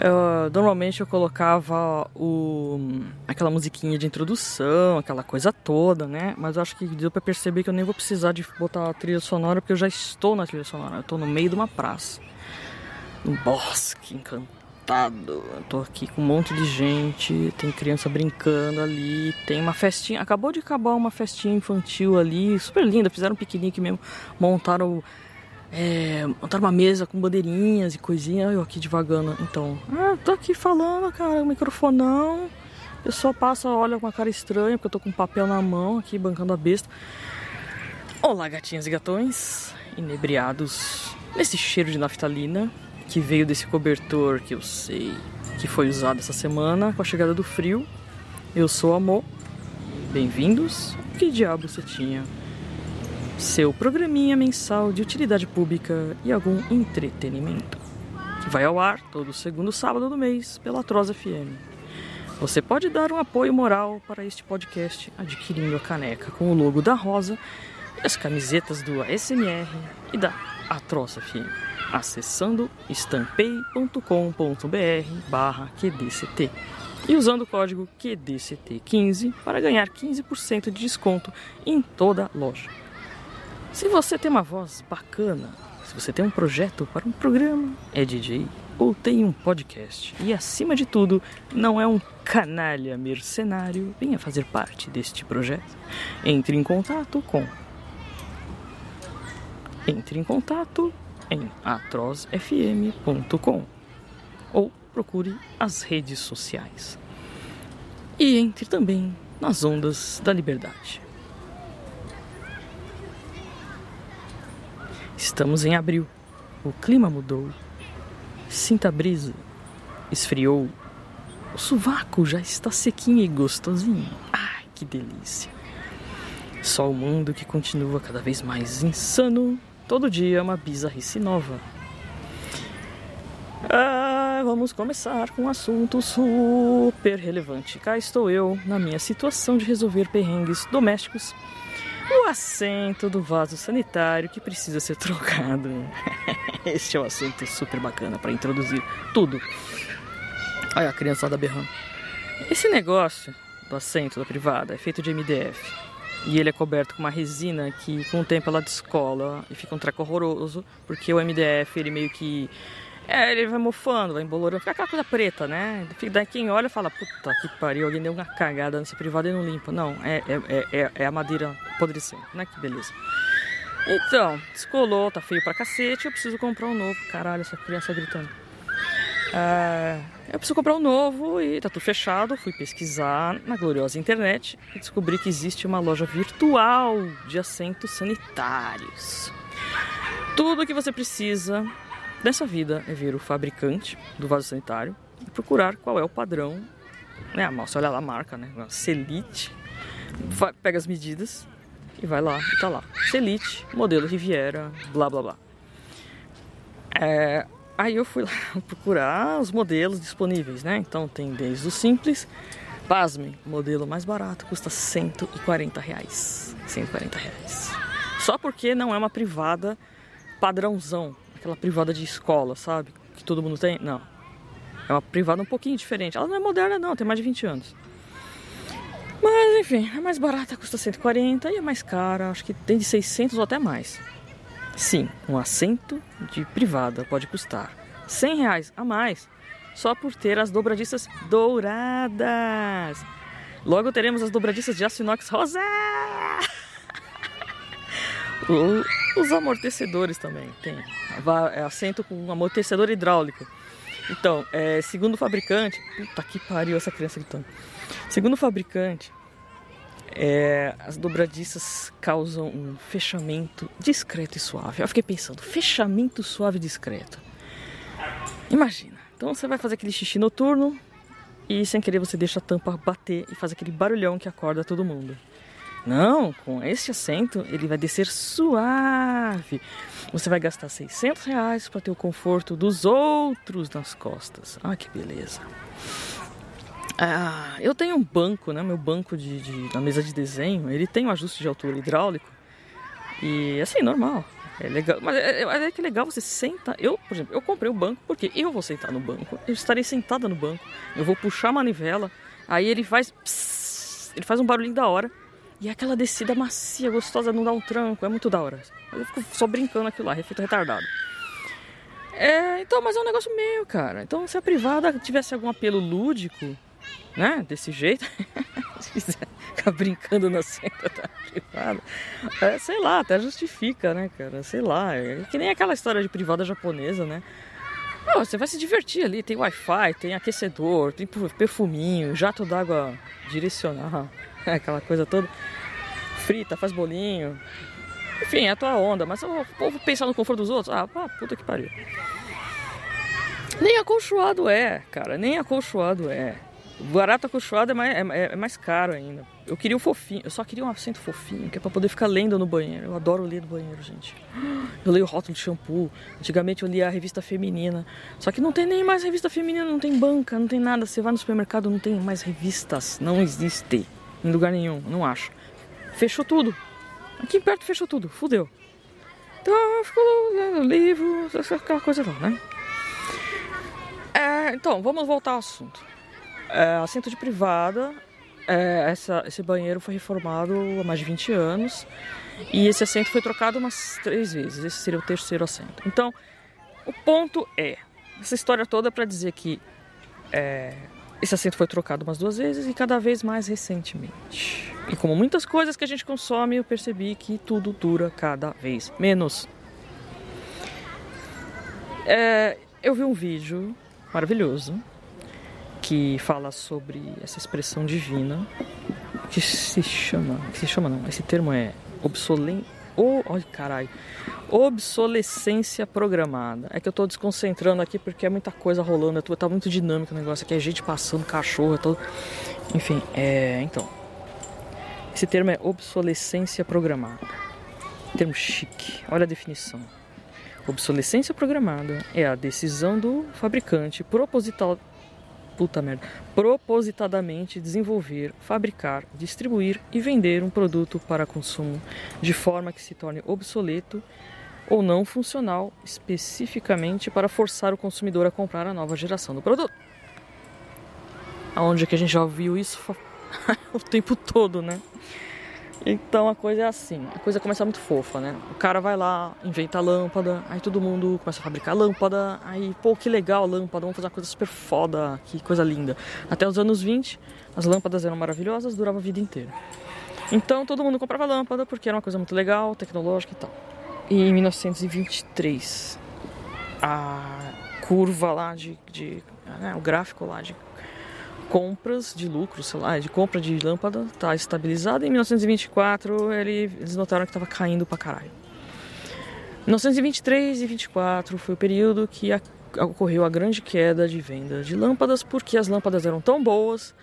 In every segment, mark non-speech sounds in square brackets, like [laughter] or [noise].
Eu, normalmente eu colocava o, aquela musiquinha de introdução, aquela coisa toda, né? Mas eu acho que deu pra perceber que eu nem vou precisar de botar a trilha sonora, porque eu já estou na trilha sonora. Eu tô no meio de uma praça. Um bosque encantado. Eu tô aqui com um monte de gente, tem criança brincando ali, tem uma festinha. Acabou de acabar uma festinha infantil ali, super linda. Fizeram um piquenique mesmo, montaram é, uma mesa com bandeirinhas e coisinha, eu aqui devagando. Então, ah, tô aqui falando, cara, microfonão. Eu só passo, olha com uma cara estranha, porque eu tô com papel na mão aqui, bancando a besta. Olá, gatinhas e gatões, inebriados nesse cheiro de naftalina que veio desse cobertor que eu sei que foi usado essa semana com a chegada do frio. Eu sou Amor. Bem-vindos. Que diabo você tinha? Seu programinha mensal de utilidade pública e algum entretenimento, que vai ao ar todo segundo sábado do mês pela Atroz FM. Você pode dar um apoio moral para este podcast adquirindo a caneca com o logo da Rosa e as camisetas do ASMR e da Atroz FM, acessando estampei.com.br barra QDCT e usando o código QDCT15 para ganhar 15% de desconto em toda a loja. Se você tem uma voz bacana, se você tem um projeto para um programa, é DJ ou tem um podcast e acima de tudo não é um canalha mercenário, venha fazer parte deste projeto. Entre em contato com entre em contato em atrozfm.com ou procure as redes sociais. E entre também nas ondas da liberdade. Estamos em abril. O clima mudou. Sinta a brisa. Esfriou. O sovaco já está sequinho e gostosinho. Ai, que delícia. Só o mundo que continua cada vez mais insano. Todo dia uma bizarrice nova. Ah, vamos começar com um assunto super relevante. Cá estou eu na minha situação de resolver perrengues domésticos o assento do vaso sanitário que precisa ser trocado. [laughs] Este é um assunto super bacana para introduzir tudo. Olha a criançada berrando. Esse negócio do assento da privada é feito de MDF. E ele é coberto com uma resina que com o tempo ela descola e fica um treco horroroso, porque o MDF ele meio que é, ele vai mofando, vai embolorando, fica aquela coisa preta, né? Daí quem olha fala, puta que pariu, alguém deu uma cagada nesse privado e não limpa. Não, é, é, é, é a madeira apodrecendo, né? Que beleza. Então, descolou, tá feio pra cacete, eu preciso comprar um novo. Caralho, essa criança gritando. É, eu preciso comprar um novo e tá tudo fechado. Fui pesquisar na gloriosa internet e descobri que existe uma loja virtual de assentos sanitários. Tudo que você precisa Dessa vida é ver o fabricante do vaso sanitário e procurar qual é o padrão. Né? Você olha lá a marca, né? Celite. Pega as medidas e vai lá e tá lá. Celite, modelo Riviera, blá blá blá. É, aí eu fui lá [laughs] procurar os modelos disponíveis, né? Então tem desde o simples, pasmem, modelo mais barato custa 140 reais. 140 reais. Só porque não é uma privada padrãozão aquela privada de escola, sabe? Que todo mundo tem. Não. É uma privada um pouquinho diferente. Ela não é moderna, não, tem mais de 20 anos. Mas enfim, é mais barata, custa 140 e é mais cara, acho que tem de 600 ou até mais. Sim, um assento de privada pode custar 100 reais a mais só por ter as dobradiças douradas. Logo teremos as dobradiças de aço inox rosa. [laughs] Os amortecedores também tem. É assento com amortecedor hidráulico. Então, é, segundo o fabricante. Puta que pariu essa criança gritando. Segundo o fabricante, é, as dobradiças causam um fechamento discreto e suave. Eu fiquei pensando, fechamento suave e discreto. Imagina. Então você vai fazer aquele xixi noturno e sem querer você deixa a tampa bater e faz aquele barulhão que acorda todo mundo. Não, com esse assento ele vai descer suave. Você vai gastar 600 reais para ter o conforto dos outros nas costas. Ah, que beleza. Ah, eu tenho um banco, né? Meu banco de, de, na mesa de desenho, ele tem um ajuste de altura hidráulico. E assim, normal. É legal, mas é, é, é que legal você senta. Eu, por exemplo, eu comprei o banco porque eu vou sentar no banco. Eu estarei sentada no banco. Eu vou puxar a manivela. Aí ele faz. Ele faz um barulhinho da hora. E aquela descida macia, gostosa, não dá um tranco. É muito da hora. Eu fico só brincando aquilo lá, refeito retardado. É, então, mas é um negócio meu, cara. Então, se a privada tivesse algum apelo lúdico, né, desse jeito, [laughs] se quiser ficar brincando na senta da privada, é, sei lá, até justifica, né, cara? Sei lá, é que nem aquela história de privada japonesa, né? Pô, você vai se divertir ali, tem Wi-Fi, tem aquecedor, tem perfuminho, jato d'água direcional, [laughs] aquela coisa toda. Frita, faz bolinho, enfim, é a tua onda, mas o povo pensar no conforto dos outros, ah, puta que pariu. Nem acolchoado é, cara, nem acolchoado é. O barato acolchoado é mais, é, é, mais caro ainda. Eu queria o fofinho, eu só queria um assento fofinho, que é pra poder ficar lendo no banheiro. Eu adoro ler no banheiro, gente. Eu leio o rótulo de shampoo. Antigamente eu lia a revista feminina. Só que não tem nem mais revista feminina, não tem banca, não tem nada. Você vai no supermercado, não tem mais revistas. Não existe. Em lugar nenhum, não acho. Fechou tudo. Aqui perto fechou tudo, fudeu. Então ficou lendo livro, aquela coisa lá, né? É, então, vamos voltar ao assunto. É, assento de privada, é, essa, esse banheiro foi reformado há mais de 20 anos e esse assento foi trocado umas três vezes. Esse seria o terceiro assento. Então, o ponto é: essa história toda é para dizer que é, esse assento foi trocado umas duas vezes e cada vez mais recentemente. E como muitas coisas que a gente consome, eu percebi que tudo dura cada vez menos. É, eu vi um vídeo maravilhoso que fala sobre essa expressão divina que se chama, que se chama não, esse termo é obsolente, oh, oh, caralho, obsolescência programada. É que eu tô desconcentrando aqui porque é muita coisa rolando, tá muito dinâmico o negócio aqui, é gente passando, cachorro, é todo... Enfim, é, então. Esse termo é obsolescência programada. Termo chique. Olha a definição. Obsolescência programada é a decisão do fabricante proposital puta merda, propositadamente desenvolver, fabricar, distribuir e vender um produto para consumo de forma que se torne obsoleto ou não funcional especificamente para forçar o consumidor a comprar a nova geração do produto. Aonde é que a gente já ouviu isso [laughs] o tempo todo, né? Então a coisa é assim, a coisa começa muito fofa, né? O cara vai lá, inventa a lâmpada, aí todo mundo começa a fabricar lâmpada, aí, pô, que legal a lâmpada, vamos fazer uma coisa super foda, que coisa linda. Até os anos 20, as lâmpadas eram maravilhosas, durava a vida inteira. Então todo mundo comprava lâmpada porque era uma coisa muito legal, tecnológica e tal. E em 1923, a curva lá de, de né, o gráfico lá de compras de lucro, sei lá, de compra de lâmpada está estabilizada. Em 1924 ele, eles notaram que estava caindo pra caralho. 1923 e 24 foi o período que a, ocorreu a grande queda de venda de lâmpadas porque as lâmpadas eram tão boas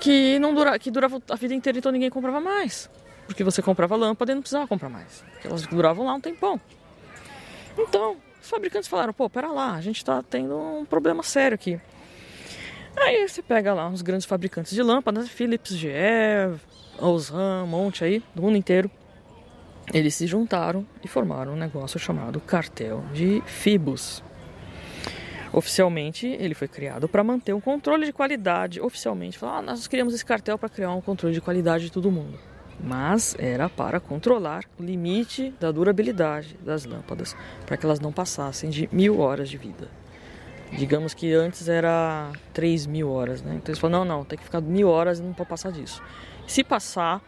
que não dura, que durava a vida inteira então ninguém comprava mais. Porque você comprava lâmpada e não precisava comprar mais. Porque elas duravam lá um tempão. Então, os fabricantes falaram, pô, pera lá, a gente está tendo um problema sério aqui. Aí você pega lá uns grandes fabricantes de lâmpadas, Philips, GE, Osram, um monte aí, do mundo inteiro. Eles se juntaram e formaram um negócio chamado Cartel de Fibus. Oficialmente, ele foi criado para manter um controle de qualidade. Oficialmente, falaram, ah, nós criamos esse cartel para criar um controle de qualidade de todo mundo. Mas era para controlar o limite da durabilidade das lâmpadas, para que elas não passassem de mil horas de vida. Digamos que antes era 3 mil horas, né? Então eles falaram, não, não, tem que ficar mil horas e não pode passar disso. Se passar,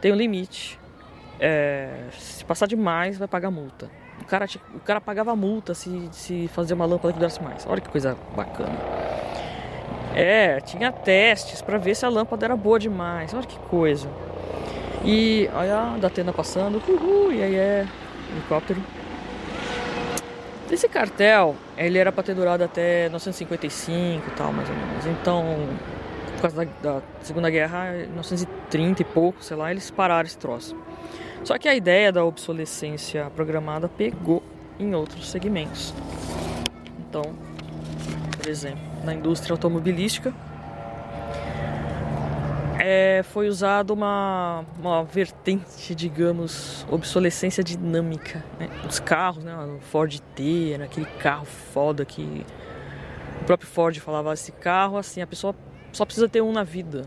tem um limite. É, se passar demais, vai pagar multa. O cara, o cara pagava multa se, se fazer uma lâmpada que durasse mais. Olha que coisa bacana. É, tinha testes para ver se a lâmpada era boa demais. Olha que coisa. E olha a Datena passando. Uhul, e aí é helicóptero. Esse cartel, ele era para ter durado até 1955 e tal, mais ou menos. Então, por causa da, da, Segunda Guerra, 1930 e pouco, sei lá, eles pararam esse troço. Só que a ideia da obsolescência programada pegou em outros segmentos. Então, por exemplo, na indústria automobilística, é, foi usado uma, uma vertente, digamos, obsolescência dinâmica. Né? Os carros, né? O Ford T, era aquele carro foda que o próprio Ford falava esse carro assim, a pessoa só precisa ter um na vida.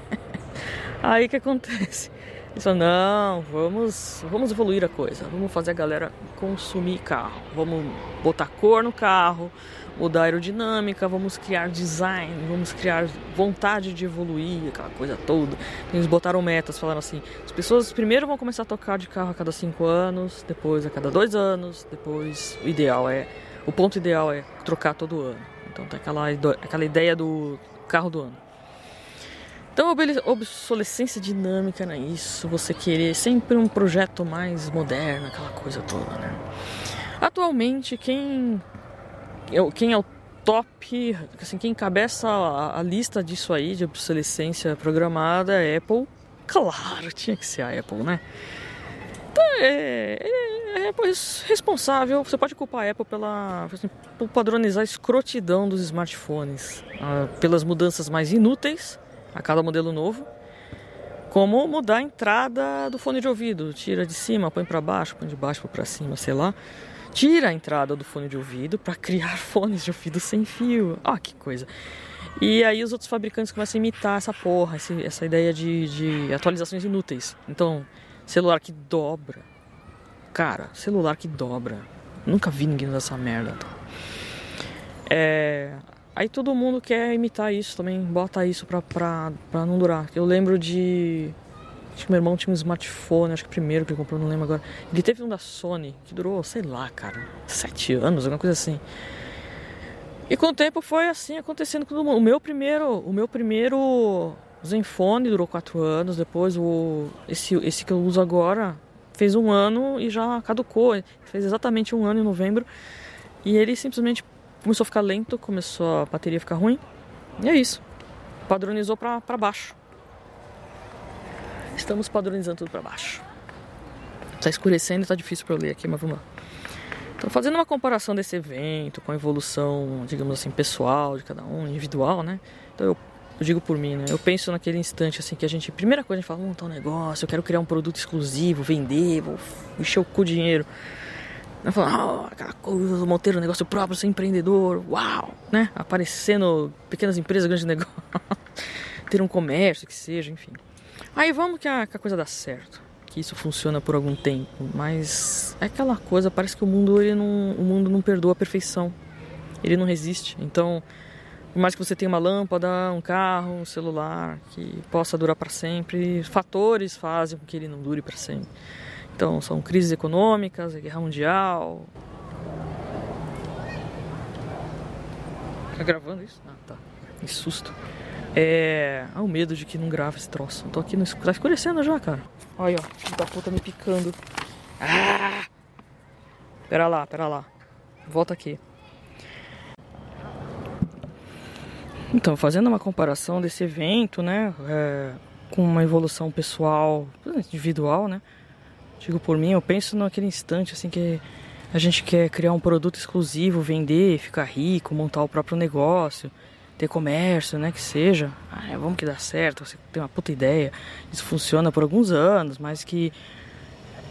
[laughs] Aí que acontece? Eles não, vamos, vamos evoluir a coisa, vamos fazer a galera consumir carro, vamos botar cor no carro, mudar a aerodinâmica, vamos criar design, vamos criar vontade de evoluir, aquela coisa toda. Eles botaram metas, falaram assim, as pessoas primeiro vão começar a tocar de carro a cada cinco anos, depois a cada dois anos, depois o ideal é, o ponto ideal é trocar todo ano. Então tem aquela, aquela ideia do carro do ano. Então, obsolescência dinâmica não é isso, você querer sempre um projeto mais moderno, aquela coisa toda, né? Atualmente, quem, quem é o top, assim, quem encabeça a, a lista disso aí, de obsolescência programada, é Apple. Claro, tinha que ser a Apple, né? Então, é, é, é responsável. Você pode culpar a Apple pela assim, por padronizar a escrotidão dos smartphones, uh, pelas mudanças mais inúteis a cada modelo novo. Como mudar a entrada do fone de ouvido, tira de cima, põe para baixo, põe de baixo para cima, sei lá. Tira a entrada do fone de ouvido para criar [laughs] fones de ouvido sem fio. Ah, que coisa. E aí os outros fabricantes começam a imitar essa porra, essa ideia de, de atualizações inúteis. Então, celular que dobra. Cara, celular que dobra. Nunca vi ninguém usar essa merda. É, Aí todo mundo quer imitar isso também, bota isso pra, pra, pra não durar. Eu lembro de. Acho que meu irmão tinha um smartphone, acho que o primeiro que ele comprou, não lembro agora. Ele teve um da Sony, que durou, sei lá, cara, sete anos, alguma coisa assim. E com o tempo foi assim acontecendo com todo mundo. O meu primeiro, o meu primeiro Zenfone durou quatro anos, depois o esse, esse que eu uso agora fez um ano e já caducou. Fez exatamente um ano em novembro. E ele simplesmente começou a ficar lento, começou a bateria ficar ruim. E é isso. Padronizou para baixo. Estamos padronizando tudo para baixo. Tá escurecendo e tá difícil para eu ler aqui, mas vamos lá. Então, fazendo uma comparação desse evento com a evolução, digamos assim, pessoal de cada um, individual, né? Então, eu, eu digo por mim, né? Eu penso naquele instante, assim, que a gente, primeira coisa, a gente fala, montar um negócio, eu quero criar um produto exclusivo, vender, vou encher o cu de dinheiro. Né? Falando, oh, aquela coisa, montar um negócio próprio, ser empreendedor, uau, né? Aparecendo pequenas empresas, grandes [laughs] negócios, ter um comércio, que seja, enfim. Aí vamos que a, que a, coisa dá certo, que isso funciona por algum tempo, mas é aquela coisa, parece que o mundo, ele não, o mundo não perdoa a perfeição, ele não resiste. Então, por mais que você tenha uma lâmpada, um carro, um celular que possa durar para sempre, fatores fazem com que ele não dure para sempre. Então, são crises econômicas, guerra mundial. Tá gravando isso? Ah, tá. Que susto. É. Ah, o medo de que não grava esse troço. tô aqui no escuro. Tá escurecendo já, cara. Olha, ó. Filho da puta me picando. Ah! Pera lá, pera lá. Volta aqui. Então, fazendo uma comparação desse evento, né? É, com uma evolução pessoal, individual, né? Digo por mim, eu penso naquele instante assim que a gente quer criar um produto exclusivo, vender, ficar rico, montar o próprio negócio, ter comércio, né, que seja. Ah, vamos que dá certo, você tem uma puta ideia. Isso funciona por alguns anos, mas que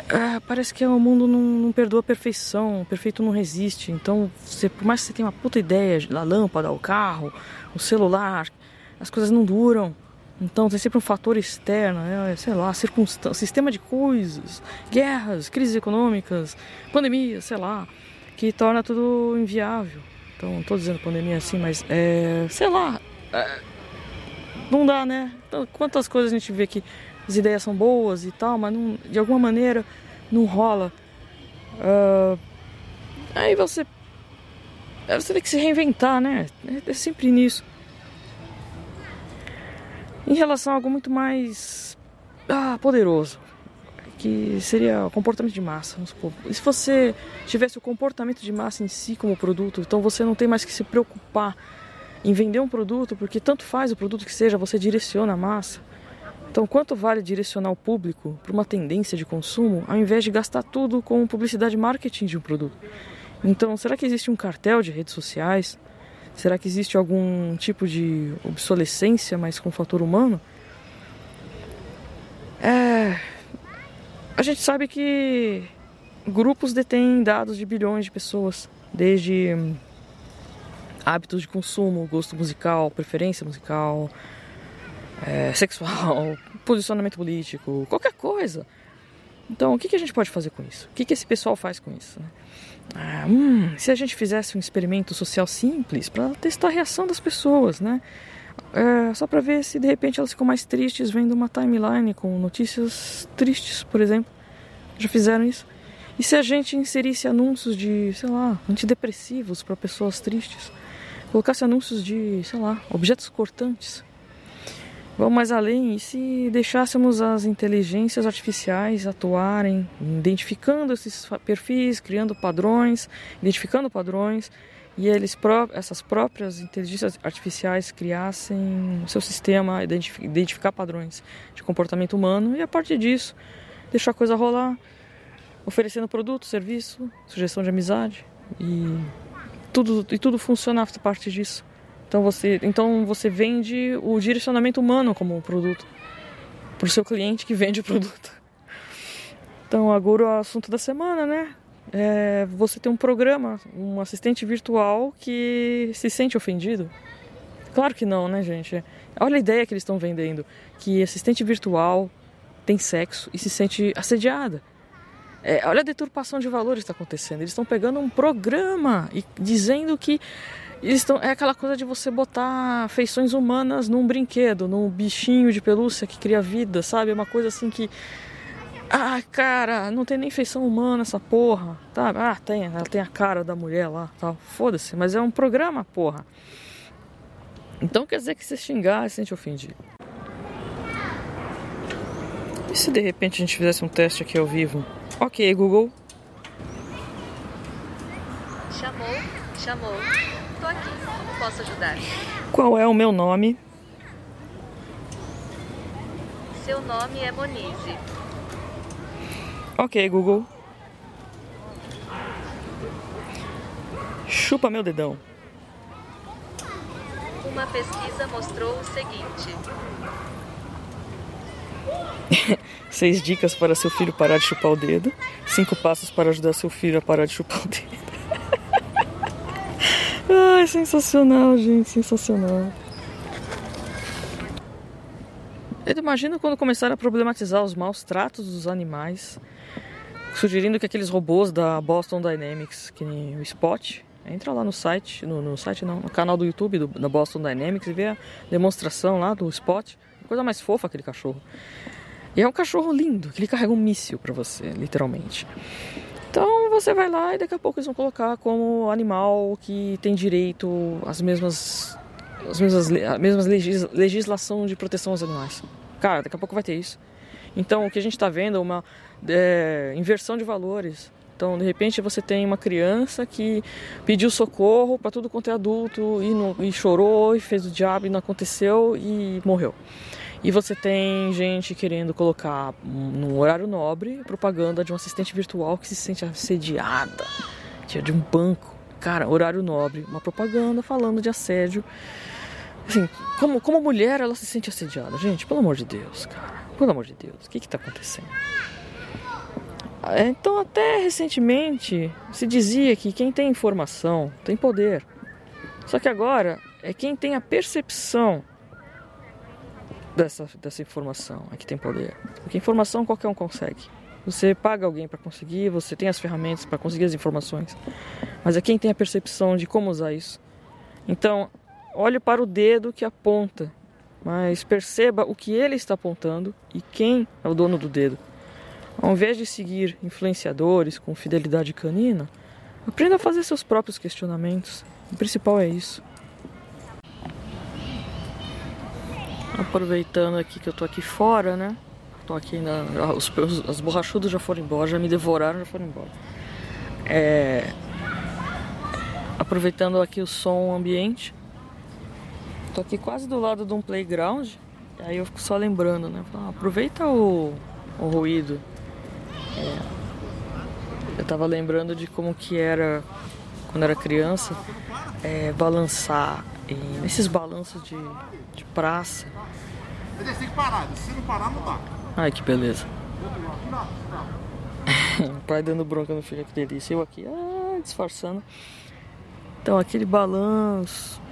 ah, parece que o mundo não, não, perdoa a perfeição, o perfeito não resiste. Então, você, por mais que você tenha uma puta ideia, a lâmpada, o carro, o celular, as coisas não duram. Então tem sempre um fator externo, né? sei lá, circunstância, sistema de coisas, guerras, crises econômicas, pandemia, sei lá, que torna tudo inviável. Então, não estou dizendo pandemia assim, mas é, sei lá, é, não dá, né? Então, quantas coisas a gente vê que as ideias são boas e tal, mas não, de alguma maneira não rola. Uh, aí você, você tem que se reinventar, né? É, é sempre nisso em relação a algo muito mais ah, poderoso, que seria comportamento de massa. E se você tivesse o comportamento de massa em si como produto, então você não tem mais que se preocupar em vender um produto, porque tanto faz o produto que seja, você direciona a massa. Então, quanto vale direcionar o público para uma tendência de consumo, ao invés de gastar tudo com publicidade e marketing de um produto? Então, será que existe um cartel de redes sociais Será que existe algum tipo de obsolescência, mas com fator humano? É. A gente sabe que grupos detêm dados de bilhões de pessoas, desde hum, hábitos de consumo, gosto musical, preferência musical, é, [laughs] sexual, posicionamento político, qualquer coisa. Então, o que, a gente pode fazer com isso? O que, que esse pessoal faz com isso? Né? Ah, hum, se a gente fizesse um experimento social simples para testar a reação das pessoas, né? É, só para ver se de repente elas ficam mais tristes vendo uma timeline com notícias tristes, por exemplo. Já fizeram isso? E se a gente inserisse anúncios de, sei lá, antidepressivos para pessoas tristes? Colocasse anúncios de, sei lá, objetos cortantes? Vamos mais além, e se deixássemos as inteligências artificiais atuarem, identificando esses perfis, criando padrões, identificando padrões, e eles essas próprias inteligências artificiais criassem o seu sistema identificar padrões de comportamento humano e a partir disso deixar a coisa rolar, oferecendo produto, serviço, sugestão de amizade e tudo e tudo funciona a partir disso. Então você, então você vende o direcionamento humano como produto para o seu cliente que vende o produto. Então agora o assunto da semana, né? É você tem um programa, um assistente virtual que se sente ofendido. Claro que não, né, gente? Olha a ideia que eles estão vendendo, que assistente virtual tem sexo e se sente assediada. É, olha a deturpação de valores que está acontecendo. Eles estão pegando um programa e dizendo que Estão, é aquela coisa de você botar feições humanas num brinquedo, num bichinho de pelúcia que cria vida, sabe? É uma coisa assim que. Ah, cara, não tem nem feição humana essa porra, tá? Ah, tem, ela tem a cara da mulher lá, tal. Foda-se, mas é um programa, porra. Então quer dizer que se xingar, se sente ofendido. E se de repente a gente fizesse um teste aqui ao vivo? Ok, Google. Chamou, chamou. Estou aqui. Como posso ajudar? Qual é o meu nome? Seu nome é Monize. Ok, Google. Chupa meu dedão. Uma pesquisa mostrou o seguinte: [laughs] Seis dicas para seu filho parar de chupar o dedo. Cinco passos para ajudar seu filho a parar de chupar o dedo. [laughs] Ai, sensacional, gente, sensacional. Eu imagino quando começaram a problematizar os maus tratos dos animais, sugerindo que aqueles robôs da Boston Dynamics, que nem o Spot, entra lá no site, no, no site não, no canal do YouTube do, da Boston Dynamics e vê a demonstração lá do Spot. Coisa mais fofa aquele cachorro. E é um cachorro lindo, que ele carrega um míssil para você, literalmente. Então você vai lá e daqui a pouco eles vão colocar como animal que tem direito às mesmas as mesmas, legislação de proteção aos animais. Cara, daqui a pouco vai ter isso. Então o que a gente está vendo é uma é, inversão de valores. Então, de repente, você tem uma criança que pediu socorro para tudo quanto é adulto e, não, e chorou e fez o diabo e não aconteceu e morreu. E você tem gente querendo colocar num horário nobre propaganda de um assistente virtual que se sente assediada, é de um banco. Cara, horário nobre, uma propaganda falando de assédio. Assim, como, como mulher ela se sente assediada. Gente, pelo amor de Deus, cara. Pelo amor de Deus, o que está acontecendo? É, então, até recentemente se dizia que quem tem informação tem poder. Só que agora é quem tem a percepção dessa, dessa informação é que tem poder. Porque informação qualquer um consegue. Você paga alguém para conseguir, você tem as ferramentas para conseguir as informações, mas é quem tem a percepção de como usar isso. Então, olhe para o dedo que aponta, mas perceba o que ele está apontando e quem é o dono do dedo. Ao invés de seguir influenciadores com fidelidade canina, aprenda a fazer seus próprios questionamentos. O principal é isso. Aproveitando aqui que eu tô aqui fora, né? Tô aqui na. Os, os, as borrachudas já foram embora, já me devoraram, já foram embora. É, aproveitando aqui o som ambiente. Tô aqui quase do lado de um playground. Aí eu fico só lembrando, né? Ah, aproveita o, o ruído. É, eu tava lembrando de como que era quando era criança é, balançar em, nesses balanços de, de praça. Que parar, se não parar não dá. Ai que beleza. [laughs] o pai dando bronca no filho, que delícia. Eu aqui, ah, disfarçando. Então aquele balanço.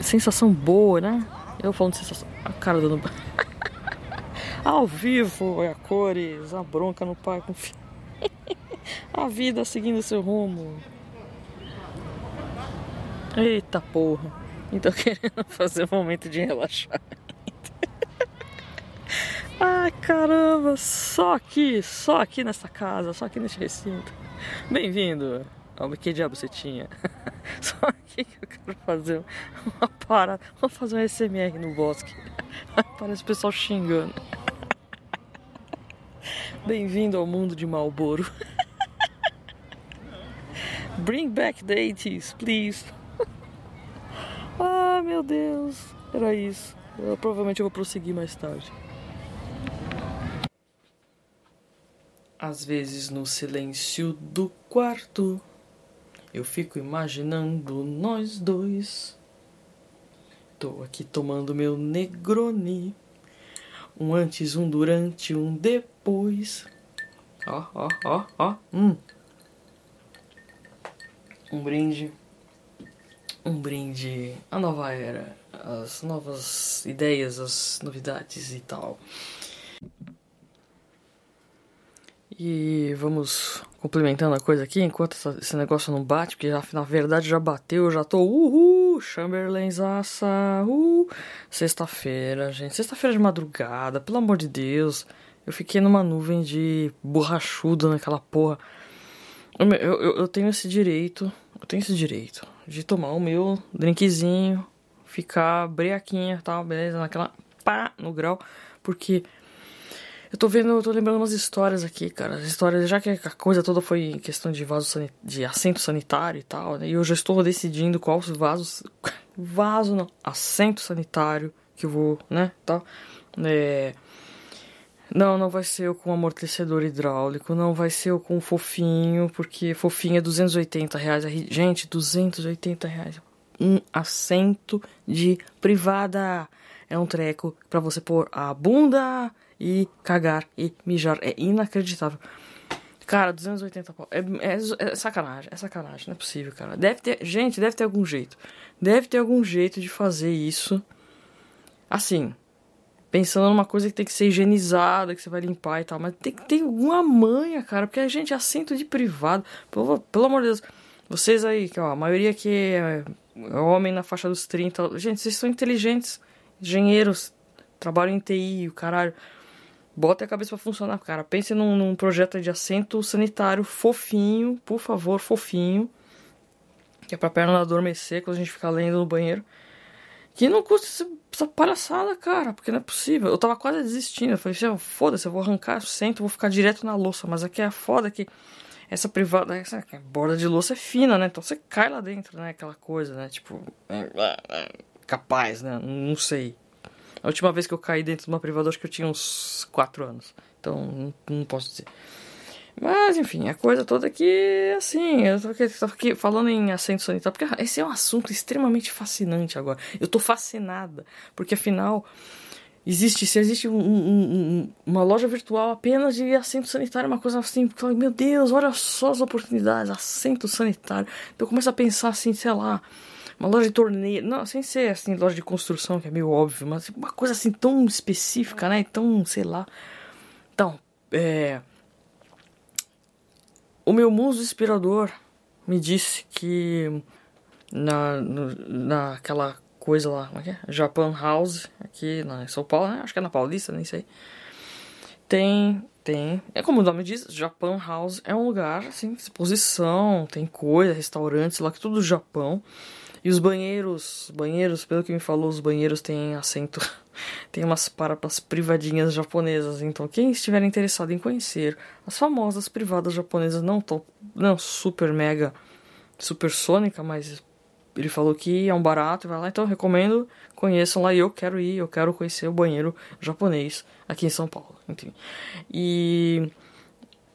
Sensação boa, né? Eu falando sensação. A cara dando. [laughs] Ao vivo, a cores, a bronca no pai com [laughs] a vida seguindo seu rumo. Eita porra. Então [laughs] querendo fazer um momento de relaxamento. Ai caramba, só aqui, só aqui nessa casa, só aqui nesse recinto. Bem-vindo Que Diabo Você Tinha. [laughs] Só que eu quero fazer uma parada. Vou fazer um SMR no bosque. [laughs] Parece o pessoal xingando. [laughs] Bem-vindo ao mundo de Malboro. Bring back the 80s, please. Ah, meu Deus. Era isso. Eu, provavelmente eu vou prosseguir mais tarde. Às vezes no silêncio do quarto eu fico imaginando nós dois. Tô aqui tomando meu Negroni. Um antes, um durante, um depois. Ó, ó, ó, ó. Hum. Um brinde um brinde à nova era, as novas ideias, as novidades e tal. E vamos complementando a coisa aqui, enquanto esse negócio não bate, porque na verdade já bateu, já tô uhul, Chamberlain's assa, uh, sexta-feira, gente, sexta-feira de madrugada, pelo amor de Deus, eu fiquei numa nuvem de borrachudo naquela porra. Eu, eu, eu tenho esse direito, eu tenho esse direito de tomar o meu drinkzinho, ficar breaquinha e tal, beleza? Naquela pá no grau, porque eu tô vendo, eu tô lembrando umas histórias aqui, cara. As histórias, já que a coisa toda foi questão de vaso sanit de assento sanitário e tal, né? E eu já estou decidindo qual vasos. [laughs] Vaso não, assento sanitário que eu vou, né? Tal. É, não, não vai ser o com amortecedor hidráulico, não vai ser o com fofinho, porque fofinho é 280 reais. Gente, 280 reais. Um assento de privada. É um treco para você pôr a bunda e cagar e mijar. É inacreditável. Cara, 280 pau. É, é, é, sacanagem, é sacanagem, não é possível, cara. Deve ter. Gente, deve ter algum jeito. Deve ter algum jeito de fazer isso. Assim, pensando numa coisa que tem que ser higienizada, que você vai limpar e tal. Mas tem que ter alguma manha, cara, porque a gente é assento de privado. Pelo, pelo amor de Deus. Vocês aí, que ó, a maioria que é, é homem na faixa dos 30. Gente, vocês são inteligentes, engenheiros, trabalham em TI, o caralho. Bota a cabeça pra funcionar, cara. Pense num, num projeto de assento sanitário fofinho, por favor, fofinho. Que é pra perna adormecer quando a gente ficar lendo no banheiro. Que não custa essa, palhaçada, cara, porque não é possível. Eu tava quase desistindo. Eu falei, foda-se, eu vou arrancar, sento, vou ficar direto na louça. Mas aqui é foda que essa privada, essa borda de louça é fina, né? Então você cai lá dentro, né? Aquela coisa, né? Tipo, é, é, é, capaz, né? Não sei. A última vez que eu caí dentro de uma privada, acho que eu tinha uns 4 anos. Então, não, não posso dizer. Mas, enfim, a coisa toda que, assim, eu tô aqui, tô aqui falando em assento sanitário, porque esse é um assunto extremamente fascinante agora. Eu tô fascinada, porque afinal, existe, se existe um, um, um, uma loja virtual apenas de assento sanitário, uma coisa assim, meu Deus, olha só as oportunidades, assento sanitário. Então eu começo a pensar assim, sei lá, uma loja de torneio, não, sem ser assim, loja de construção, que é meio óbvio, mas uma coisa assim tão específica, né, tão, sei lá. Então, é o meu muso inspirador me disse que na, no, naquela coisa lá, como é que é? Japan House, aqui na, São Paulo, né? acho que é na Paulista, nem sei. Tem, tem, é como o nome diz, Japan House é um lugar, assim, exposição, tem coisa, restaurantes lá, que tudo do Japão. E os banheiros, banheiros, pelo que me falou, os banheiros têm assento, [laughs] tem umas paradas privadinhas japonesas. Então, quem estiver interessado em conhecer as famosas privadas japonesas, não tão, não super mega supersônica, mas ele falou que é um barato, vai lá, então recomendo, conheçam lá e eu quero ir, eu quero conhecer o banheiro japonês aqui em São Paulo, enfim. E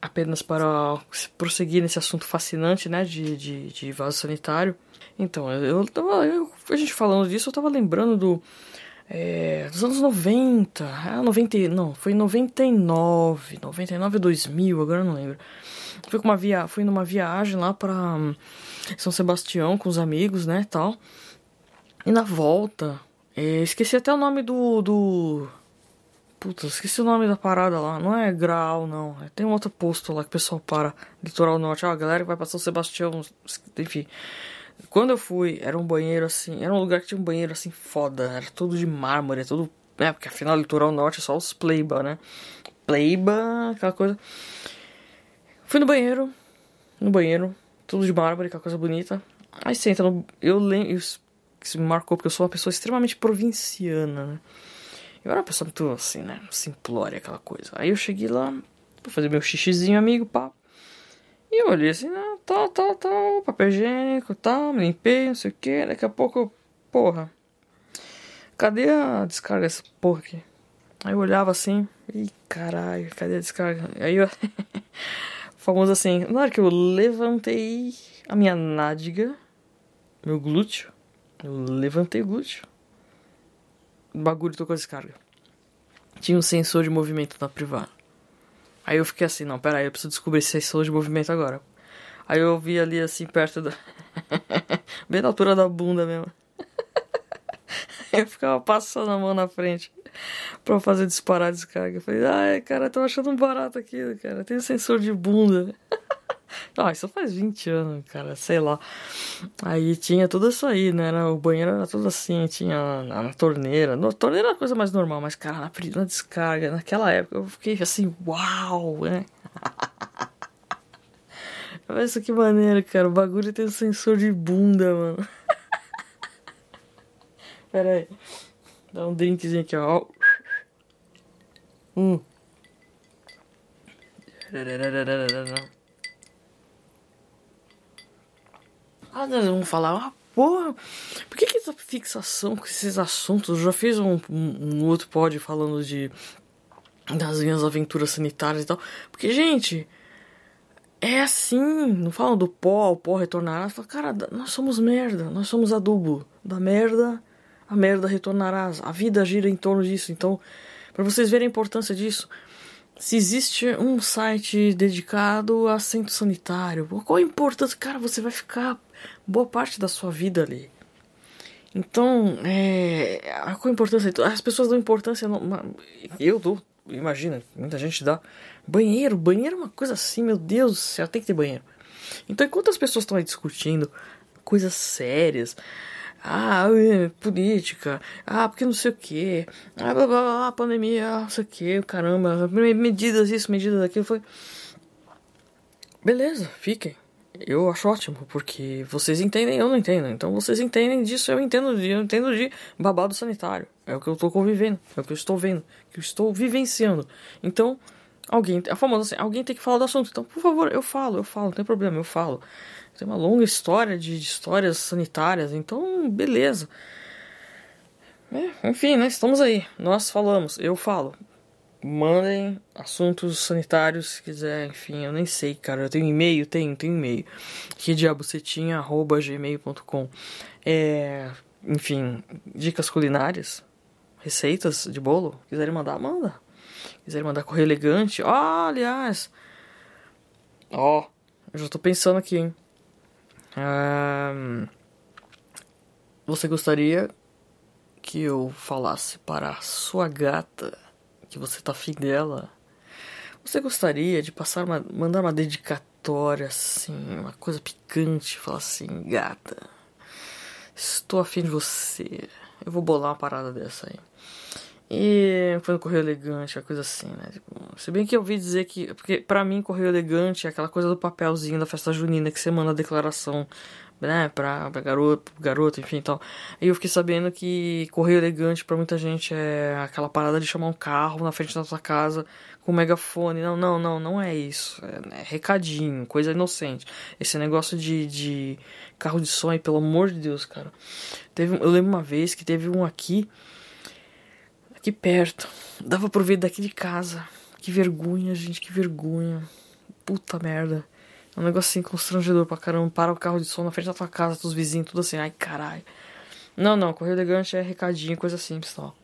apenas para prosseguir nesse assunto fascinante, né, de, de, de vaso sanitário. Então, eu tava, eu, a gente falando disso, eu tava lembrando do, é, dos anos 90, ah, 90, não, foi 99, 99 ou 2000, agora eu não lembro. Fui, com uma via, fui numa viagem lá para hum, São Sebastião com os amigos, né, tal. E na volta, é, esqueci até o nome do, do Puta, esqueci o nome da parada lá. Não é Grau, não. É, tem um outro posto lá que o pessoal para. Litoral Norte. Ah, a galera que vai pra São Sebastião. Enfim. Quando eu fui, era um banheiro assim. Era um lugar que tinha um banheiro assim foda. Era tudo de mármore, tudo. É, porque afinal, Litoral Norte é só os pleiba, né? Pleiba, aquela coisa. Fui no banheiro. No banheiro. Tudo de mármore, aquela coisa bonita. Aí você entra no. Eu lembro. Isso me marcou porque eu sou uma pessoa extremamente provinciana, né? Eu era uma pessoa muito assim, né? Simplória, aquela coisa. Aí eu cheguei lá, vou fazer meu xixizinho, amigo, pá. E eu olhei assim, ah, tal, tal, tal, papel higiênico, tal, me limpei, não sei o que. Daqui a pouco, porra, cadê a descarga dessa porra aqui? Aí eu olhava assim, e caralho, cadê a descarga? Aí eu. [laughs] famoso assim, na hora que eu levantei a minha nádega, meu glúteo, eu levantei o glúteo bagulho tocou descarga. Tinha um sensor de movimento na privada. Aí eu fiquei assim, não, pera aí, eu preciso descobrir esse sensor de movimento agora. Aí eu vi ali assim perto da. [laughs] Bem na altura da bunda mesmo. [laughs] eu ficava passando a mão na frente pra fazer disparar a descarga. Eu falei, ai, cara, tô achando um barato aqui, cara. Tem um sensor de bunda. [laughs] Ah, isso faz 20 anos, cara, sei lá. Aí tinha tudo isso aí, né? O banheiro era tudo assim, tinha na, na torneira. Na torneira era coisa mais normal, mas, cara, na, na descarga, naquela época eu fiquei assim, uau, né? [laughs] Olha isso que maneiro, cara. O bagulho tem um sensor de bunda, mano. [laughs] Pera aí. Dá um drinkzinho aqui, ó. Hum. Ah, vão falar, ah, porra, por que, que essa fixação com esses assuntos? Eu já fiz um, um, um outro pod falando de das minhas aventuras sanitárias e tal. Porque, gente, é assim, não falam do pó, o pó retornará. Fala, cara, nós somos merda, nós somos adubo. Da merda, a merda retornará. A vida gira em torno disso. Então, para vocês verem a importância disso, se existe um site dedicado a centro sanitário, qual a importância? Cara, você vai ficar boa parte da sua vida ali. Então, é, qual a importância? As pessoas dão importância. Eu dou, imagina, muita gente dá. Banheiro, banheiro é uma coisa assim, meu Deus do céu, tem que ter banheiro. Então, enquanto as pessoas estão aí discutindo coisas sérias, ah, é, política, ah, porque não sei o que, ah, blá, blá, blá, pandemia, não sei o que, caramba, medidas isso, medidas aquilo, foi. Beleza, fiquem. Eu acho ótimo, porque vocês entendem, eu não entendo. Então vocês entendem disso, eu entendo eu entendo de babado sanitário. É o que eu estou convivendo, é o que eu estou vendo, que eu estou vivenciando. Então, alguém, a famosa assim, alguém tem que falar do assunto. Então, por favor, eu falo, eu falo, não tem problema, eu falo. Tem uma longa história de, de histórias sanitárias, então, beleza. É, enfim, né, estamos aí. Nós falamos, eu falo mandem assuntos sanitários se quiser, enfim, eu nem sei, cara. Eu tenho e-mail? Tenho, tenho e-mail. Que diabucetinha, arroba gmail.com. É, enfim, dicas culinárias, receitas de bolo. Quiserem mandar, manda. Quiserem mandar correio elegante. Ó, oh, aliás. Ó, oh, eu já tô pensando aqui, hein. Um, você gostaria que eu falasse para a sua gata que você tá afim dela, você gostaria de passar uma, mandar uma dedicatória assim, uma coisa picante, falar assim, gata, estou afim de você. Eu vou bolar uma parada dessa aí. E foi no Correio Elegante, uma coisa assim, né? Tipo, se bem que eu ouvi dizer que. Porque pra mim, Correio Elegante é aquela coisa do papelzinho da festa junina que você manda a declaração né, pra, pra garoto, garoto, enfim tal. E eu fiquei sabendo que correio elegante para muita gente é aquela parada de chamar um carro na frente da sua casa com um megafone. Não, não, não, não é isso. É, é recadinho, coisa inocente. Esse negócio de, de carro de aí, pelo amor de Deus, cara. Teve, eu lembro uma vez que teve um aqui, aqui perto. Dava pra ver daqui de casa. Que vergonha, gente, que vergonha. puta merda. É um negócio assim constrangedor pra caramba. Para o carro de som na frente da tua casa, dos vizinhos, tudo assim. Ai, caralho. Não, não, correio elegante é recadinho, coisa simples, tal.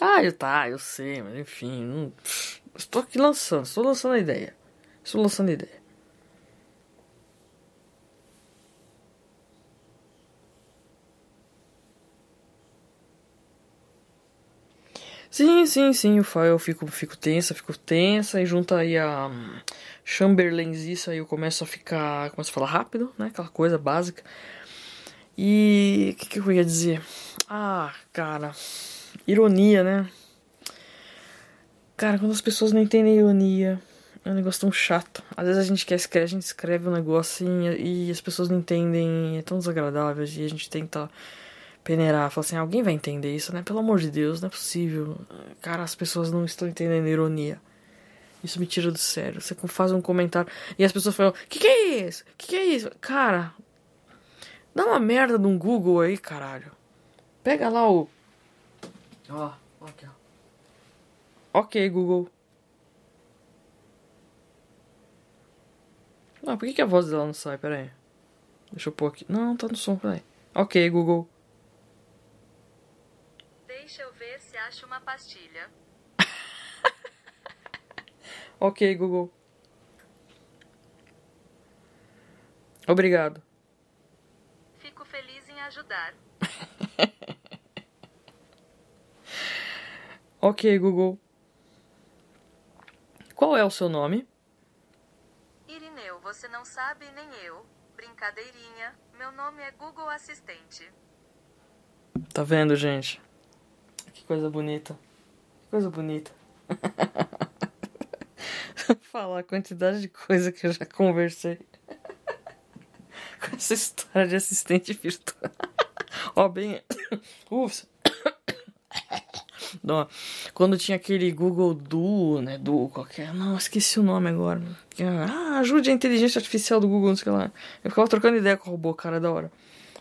Ah, eu tá, eu sei, mas enfim, não... estou aqui lançando, estou lançando a ideia. Estou lançando a ideia. Sim, sim, sim, eu fico, fico tensa, fico tensa, e junta aí a um, Chamberlain's aí eu começo a ficar, começo a falar rápido, né, aquela coisa básica. E o que, que eu ia dizer? Ah, cara, ironia, né? Cara, quando as pessoas não entendem ironia, é um negócio tão chato. Às vezes a gente quer escrever, a gente escreve um negócio assim, e as pessoas não entendem, é tão desagradável, e a gente tenta peneirar, falar assim, alguém vai entender isso, né? Pelo amor de Deus, não é possível. Cara, as pessoas não estão entendendo ironia. Isso me tira do sério. Você faz um comentário e as pessoas falam, que que é isso? Que que é isso? Cara, dá uma merda num Google aí, caralho. Pega lá o... Ó, ó aqui, ó. Ok, Google. Não, por que, que a voz dela não sai? Pera aí. Deixa eu pôr aqui. Não, tá no som, peraí. Ok, Google. Deixa eu ver se acho uma pastilha. [laughs] ok, Google. Obrigado. Fico feliz em ajudar. [laughs] ok, Google. Qual é o seu nome? Irineu, você não sabe nem eu. Brincadeirinha. Meu nome é Google Assistente. Tá vendo, gente? Que coisa bonita. Que coisa bonita. [laughs] Falar a quantidade de coisa que eu já conversei. [laughs] Com essa história de assistente virtual. Ó, bem. [coughs] Ufa. Não, [coughs] quando tinha aquele Google Duo, né? Duo qualquer. Não, esqueci o nome agora. Ah, ajude a inteligência artificial do Google, não sei lá. Eu ficava trocando ideia com o robô, cara, da hora.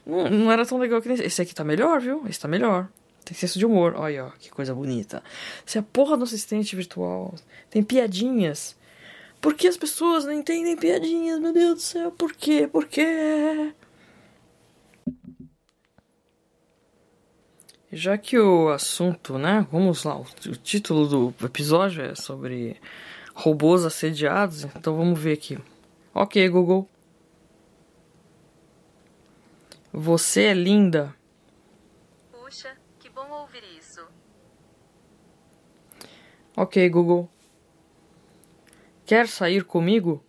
Não, não era tão legal que nem. Esse aqui tá melhor, viu? Esse tá melhor. Tem senso de humor. Olha, que coisa bonita. Se a porra do assistente virtual tem piadinhas. Por que as pessoas não entendem piadinhas? Meu Deus do céu, por quê? Por quê? Já que o assunto, né? Vamos lá, o título do episódio é sobre robôs assediados, então vamos ver aqui. Ok, Google. Você é linda. Puxa, que bom ouvir isso. Ok, Google. Quer sair comigo?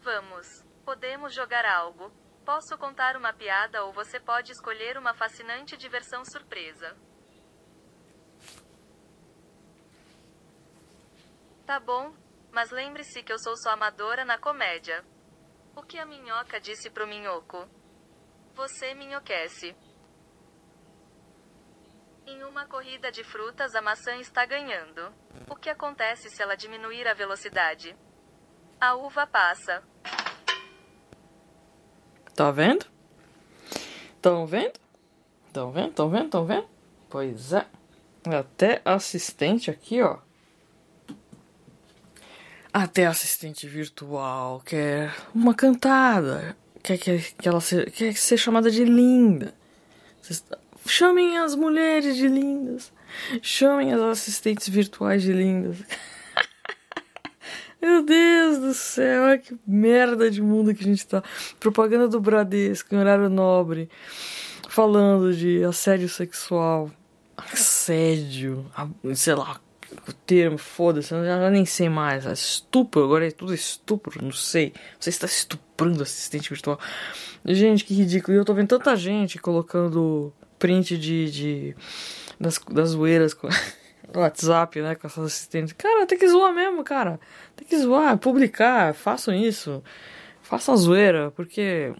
Vamos. Podemos jogar algo. Posso contar uma piada ou você pode escolher uma fascinante diversão surpresa. Tá bom, mas lembre-se que eu sou sua amadora na comédia. O que a minhoca disse pro minhoco? Você me enlouquece. Em uma corrida de frutas, a maçã está ganhando. O que acontece se ela diminuir a velocidade? A uva passa. Tá vendo? Estão vendo? Estão vendo? Estão vendo? Estão vendo? Pois é. Até assistente aqui, ó. Até assistente virtual quer uma cantada. Quer que, que ela se, quer ser chamada de linda. Chamem as mulheres de lindas. Chamem as assistentes virtuais de lindas. [laughs] Meu Deus do céu, olha que merda de mundo que a gente tá. Propaganda do Bradesco em horário nobre, falando de assédio sexual. Assédio, sei lá, o termo, foda-se, eu já nem sei mais. Estupro, agora é tudo estupro, não sei. Você está estuprando assistente virtual. Gente, que ridículo. E eu tô vendo tanta gente colocando print de. de das, das zoeiras com [laughs] WhatsApp, né? Com essas assistentes. Cara, tem que zoar mesmo, cara. Tem que zoar, publicar, façam isso. Façam zoeira, porque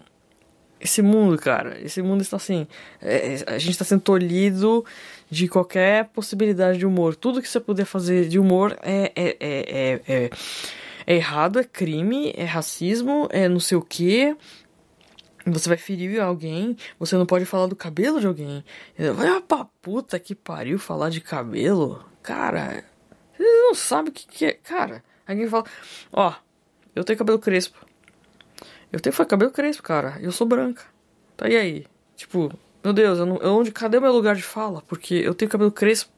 esse mundo, cara, esse mundo está assim. É, a gente está sendo tolhido de qualquer possibilidade de humor. Tudo que você puder fazer de humor é, é, é, é, é errado, é crime, é racismo, é não sei o que. Você vai ferir alguém, você não pode falar do cabelo de alguém. Vai pra puta que pariu falar de cabelo. Cara, vocês não sabem o que, que é. Cara, alguém fala: Ó, Eu tenho cabelo crespo. Eu tenho cabelo crespo, cara. Eu sou branca. Tá e aí? Tipo, meu Deus, eu não, eu onde, cadê meu lugar de fala? Porque eu tenho cabelo crespo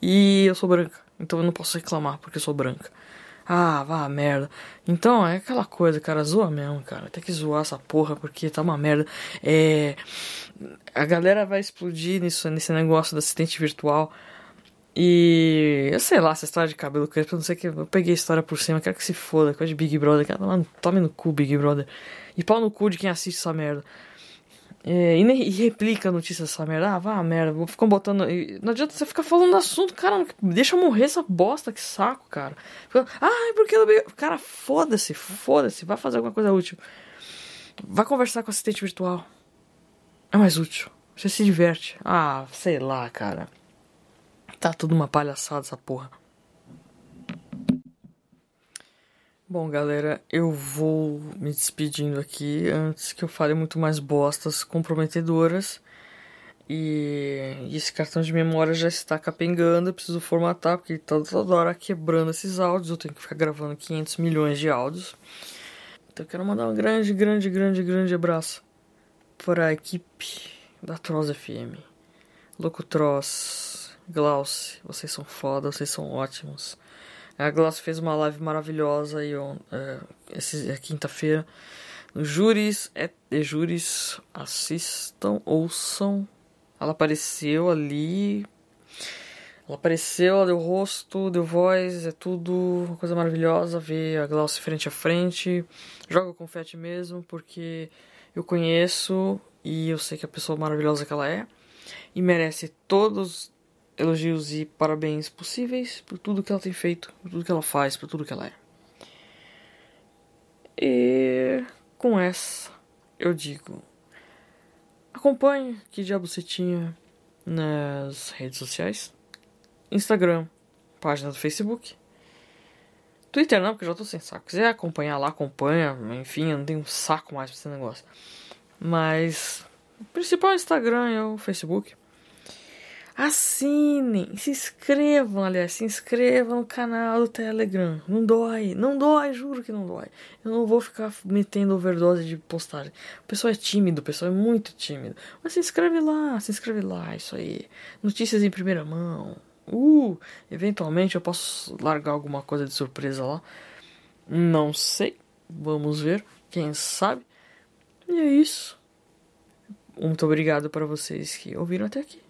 e eu sou branca. Então eu não posso reclamar porque eu sou branca. Ah, vá merda. Então, é aquela coisa, cara, zoa mesmo, cara. Tem que zoar essa porra porque tá uma merda. É. A galera vai explodir nisso, nesse negócio do assistente virtual. E eu sei lá, essa história de cabelo crespo, não sei que. Eu peguei a história por cima, quero que se foda, coisa de Big Brother, cara, tome no cu, Big Brother. E pau no cu de quem assiste essa merda. É, e, e, replica a notícia dessa merda. Ah, vá merda. Ficam botando. Não adianta você ficar falando assunto, cara. Deixa morrer essa bosta, que saco, cara. ah, porque ela. Cara, foda-se, foda-se. Vai fazer alguma coisa útil. Vai conversar com o assistente virtual. É mais útil. Você se diverte. Ah, sei lá, cara. Tá tudo uma palhaçada essa porra. Bom, galera, eu vou me despedindo aqui antes que eu fale muito mais bostas comprometedoras. E, esse cartão de memória já está capengando, preciso formatar porque tá toda hora quebrando esses áudios. Eu tenho que ficar gravando 500 milhões de áudios. Então eu quero mandar um grande, grande, grande, grande abraço para a equipe da Troz FM. Louco Troz, Glauce, vocês são foda, vocês são ótimos. A Glass fez uma live maravilhosa aí é, esse, é quinta-feira. Júris, é, é, júris, assistam, ouçam. Ela apareceu ali. Ela apareceu, ela deu rosto, deu voz, é tudo uma coisa maravilhosa ver a Glauce frente a frente. Joga confete mesmo, porque eu conheço e eu sei que a pessoa maravilhosa que ela é. E merece todos elogios e parabéns possíveis por tudo que ela tem feito, por tudo que ela faz, por tudo que ela é. E com essa eu digo: acompanhe que diabo você tinha nas redes sociais: Instagram, página do Facebook. Twitter não, porque já tô sem saco. Se quiser acompanhar lá, acompanha. Enfim, eu não tenho um saco mais pra esse negócio. Mas o principal é o Instagram e o Facebook. Assinem, se inscrevam, aliás, se inscrevam no canal do Telegram. Não dói, não dói, juro que não dói. Eu não vou ficar metendo overdose de postagem. O pessoal é tímido, o pessoal é muito tímido. Mas se inscreve lá, se inscreve lá, isso aí. Notícias em primeira mão. Uh, eventualmente eu posso largar alguma coisa de surpresa lá. Não sei, vamos ver, quem sabe. E é isso. Muito obrigado para vocês que ouviram até aqui.